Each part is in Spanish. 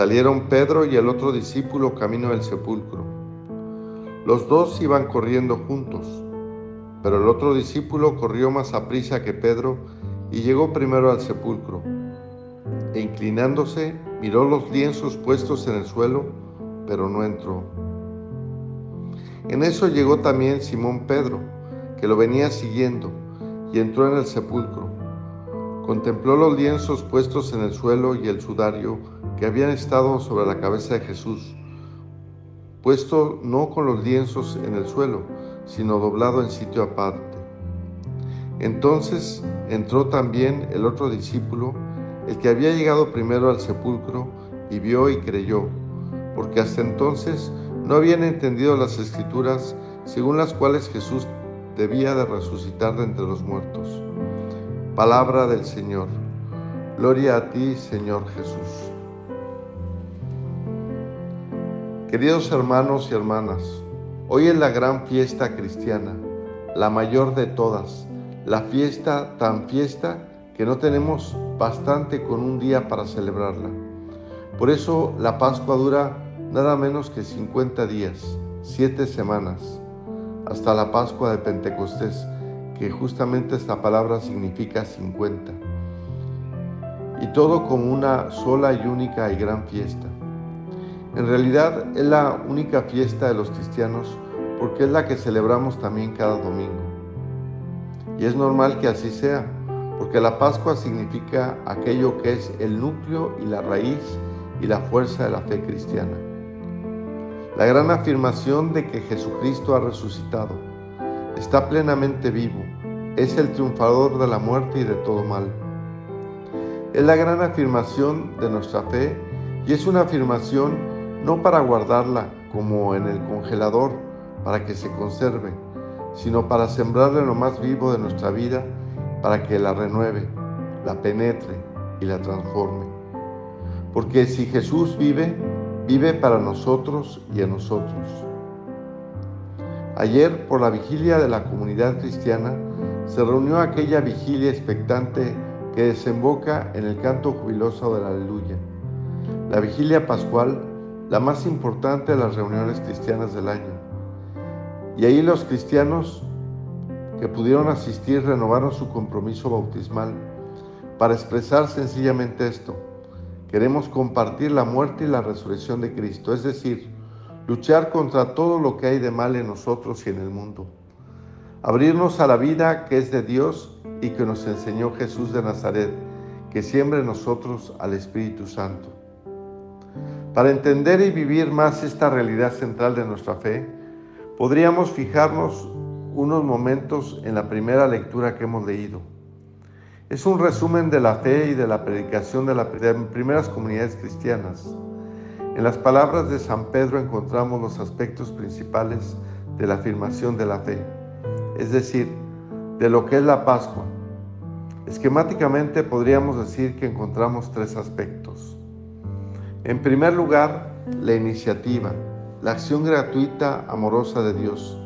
Salieron Pedro y el otro discípulo camino del sepulcro. Los dos iban corriendo juntos, pero el otro discípulo corrió más a prisa que Pedro y llegó primero al sepulcro. E inclinándose, miró los lienzos puestos en el suelo, pero no entró. En eso llegó también Simón Pedro, que lo venía siguiendo, y entró en el sepulcro. Contempló los lienzos puestos en el suelo y el sudario que habían estado sobre la cabeza de Jesús, puesto no con los lienzos en el suelo, sino doblado en sitio aparte. Entonces entró también el otro discípulo, el que había llegado primero al sepulcro, y vio y creyó, porque hasta entonces no habían entendido las escrituras según las cuales Jesús debía de resucitar de entre los muertos. Palabra del Señor. Gloria a ti, Señor Jesús. Queridos hermanos y hermanas, hoy es la gran fiesta cristiana, la mayor de todas, la fiesta tan fiesta que no tenemos bastante con un día para celebrarla. Por eso la Pascua dura nada menos que 50 días, 7 semanas, hasta la Pascua de Pentecostés, que justamente esta palabra significa 50. Y todo como una sola y única y gran fiesta. En realidad es la única fiesta de los cristianos porque es la que celebramos también cada domingo. Y es normal que así sea, porque la Pascua significa aquello que es el núcleo y la raíz y la fuerza de la fe cristiana. La gran afirmación de que Jesucristo ha resucitado, está plenamente vivo, es el triunfador de la muerte y de todo mal. Es la gran afirmación de nuestra fe y es una afirmación no para guardarla como en el congelador para que se conserve, sino para sembrarla en lo más vivo de nuestra vida para que la renueve, la penetre y la transforme. Porque si Jesús vive, vive para nosotros y a nosotros. Ayer, por la vigilia de la comunidad cristiana, se reunió aquella vigilia expectante que desemboca en el canto jubiloso de la aleluya. La vigilia pascual la más importante de las reuniones cristianas del año. Y ahí los cristianos que pudieron asistir renovaron su compromiso bautismal para expresar sencillamente esto. Queremos compartir la muerte y la resurrección de Cristo, es decir, luchar contra todo lo que hay de mal en nosotros y en el mundo. Abrirnos a la vida que es de Dios y que nos enseñó Jesús de Nazaret, que siembre en nosotros al Espíritu Santo. Para entender y vivir más esta realidad central de nuestra fe, podríamos fijarnos unos momentos en la primera lectura que hemos leído. Es un resumen de la fe y de la predicación de las primeras comunidades cristianas. En las palabras de San Pedro encontramos los aspectos principales de la afirmación de la fe, es decir, de lo que es la Pascua. Esquemáticamente podríamos decir que encontramos tres aspectos. En primer lugar, la iniciativa, la acción gratuita, amorosa de Dios.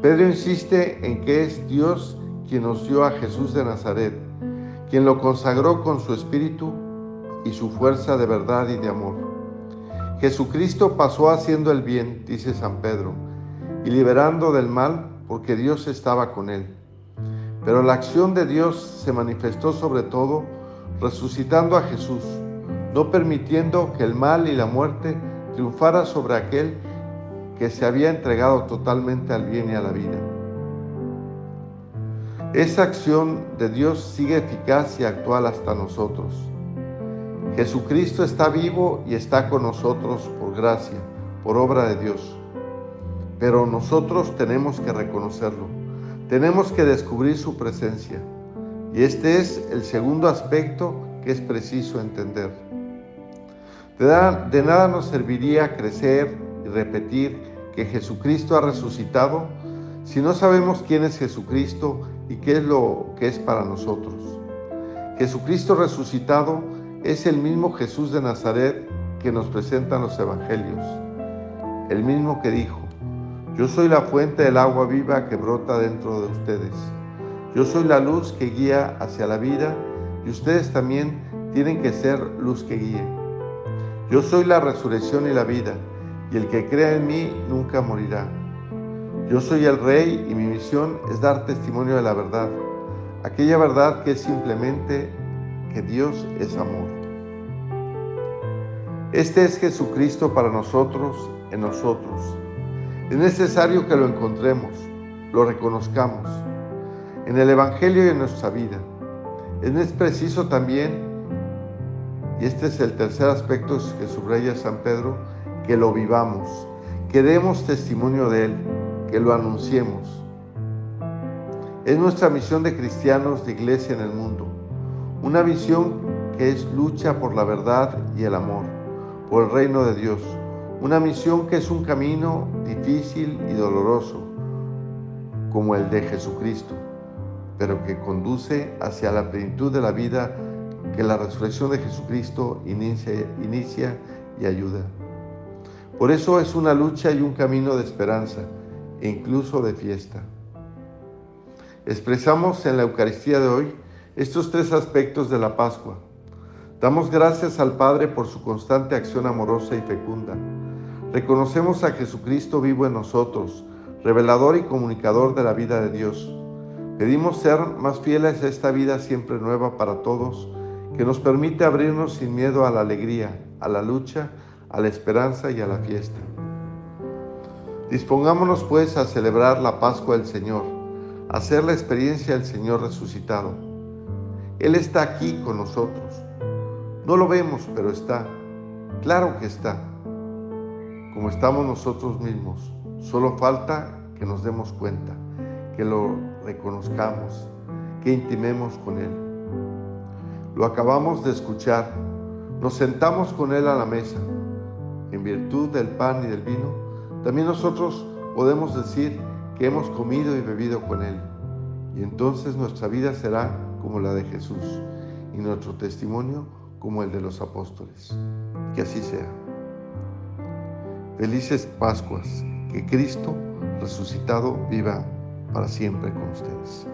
Pedro insiste en que es Dios quien nos dio a Jesús de Nazaret, quien lo consagró con su espíritu y su fuerza de verdad y de amor. Jesucristo pasó haciendo el bien, dice San Pedro, y liberando del mal porque Dios estaba con él. Pero la acción de Dios se manifestó sobre todo resucitando a Jesús no permitiendo que el mal y la muerte triunfara sobre aquel que se había entregado totalmente al bien y a la vida. Esa acción de Dios sigue eficaz y actual hasta nosotros. Jesucristo está vivo y está con nosotros por gracia, por obra de Dios. Pero nosotros tenemos que reconocerlo, tenemos que descubrir su presencia. Y este es el segundo aspecto que es preciso entender. De nada, nos serviría crecer y repetir que Jesucristo ha resucitado si no sabemos quién es Jesucristo y qué es lo que es para nosotros. Jesucristo resucitado es el mismo Jesús de Nazaret que nos presentan los evangelios, el mismo que dijo, yo soy la fuente del agua viva que brota dentro de ustedes. Yo soy la luz que guía hacia la vida y ustedes también tienen que ser luz que guíe. Yo soy la resurrección y la vida, y el que crea en mí nunca morirá. Yo soy el rey y mi misión es dar testimonio de la verdad, aquella verdad que es simplemente que Dios es amor. Este es Jesucristo para nosotros, en nosotros. Es necesario que lo encontremos, lo reconozcamos en el Evangelio y en nuestra vida. Es preciso también, y este es el tercer aspecto que subraya San Pedro, que lo vivamos, que demos testimonio de Él, que lo anunciemos. Es nuestra misión de cristianos de iglesia en el mundo, una visión que es lucha por la verdad y el amor, por el reino de Dios, una misión que es un camino difícil y doloroso, como el de Jesucristo pero que conduce hacia la plenitud de la vida que la resurrección de Jesucristo inicia, y ayuda. Por eso es una lucha y un camino de esperanza e incluso de fiesta. Expresamos en la Eucaristía de hoy estos tres aspectos de la Pascua. Damos gracias al Padre por su constante acción amorosa y fecunda. Reconocemos a Jesucristo vivo en nosotros, revelador y comunicador de la vida de Dios Pedimos ser más fieles a esta vida siempre nueva para todos, que nos permite abrirnos sin miedo a la alegría, a la lucha, a la esperanza y a la fiesta. Dispongámonos pues a celebrar la Pascua del Señor, a hacer la experiencia del Señor resucitado. Él está aquí con nosotros. No lo vemos, pero está. Claro que está. Como estamos nosotros mismos. Solo falta que nos demos cuenta que lo reconozcamos, que intimemos con Él. Lo acabamos de escuchar, nos sentamos con Él a la mesa. En virtud del pan y del vino, también nosotros podemos decir que hemos comido y bebido con Él. Y entonces nuestra vida será como la de Jesús y nuestro testimonio como el de los apóstoles. Que así sea. Felices Pascuas, que Cristo resucitado viva para siempre con ustedes.